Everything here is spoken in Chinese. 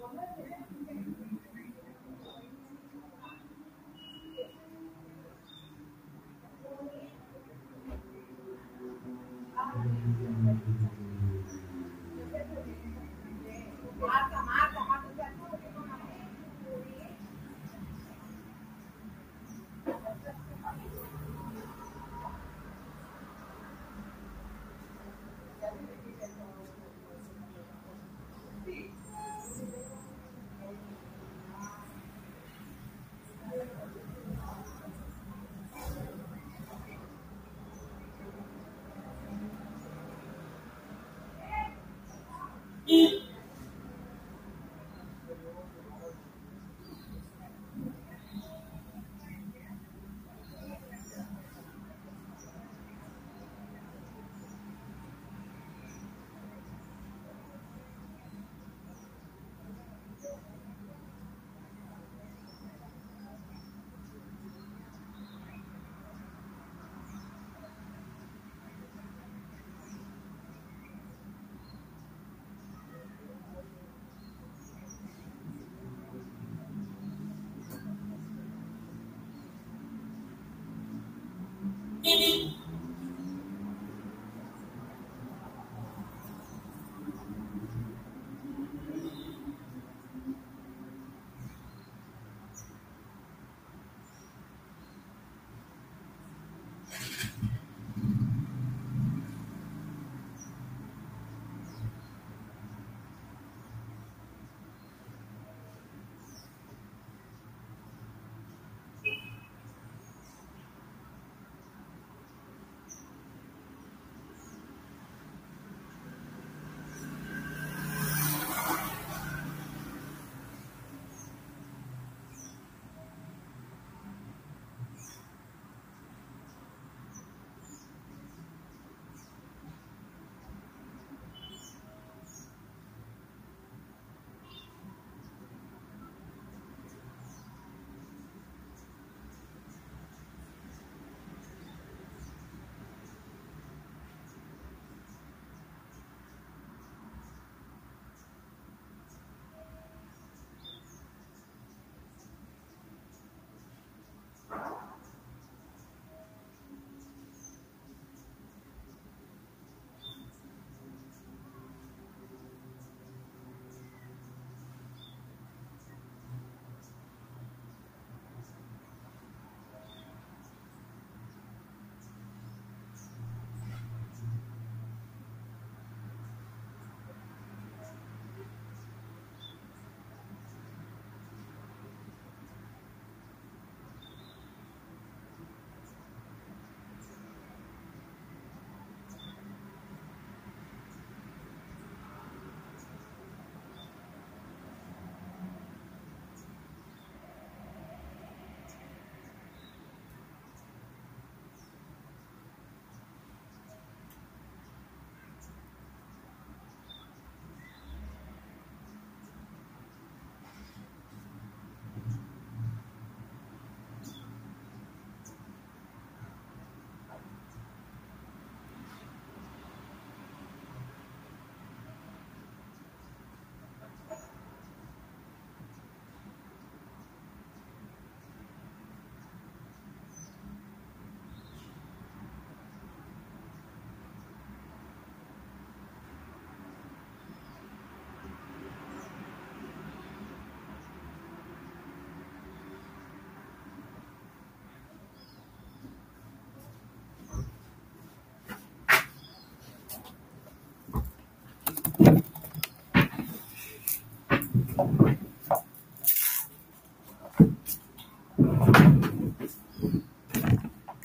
我们。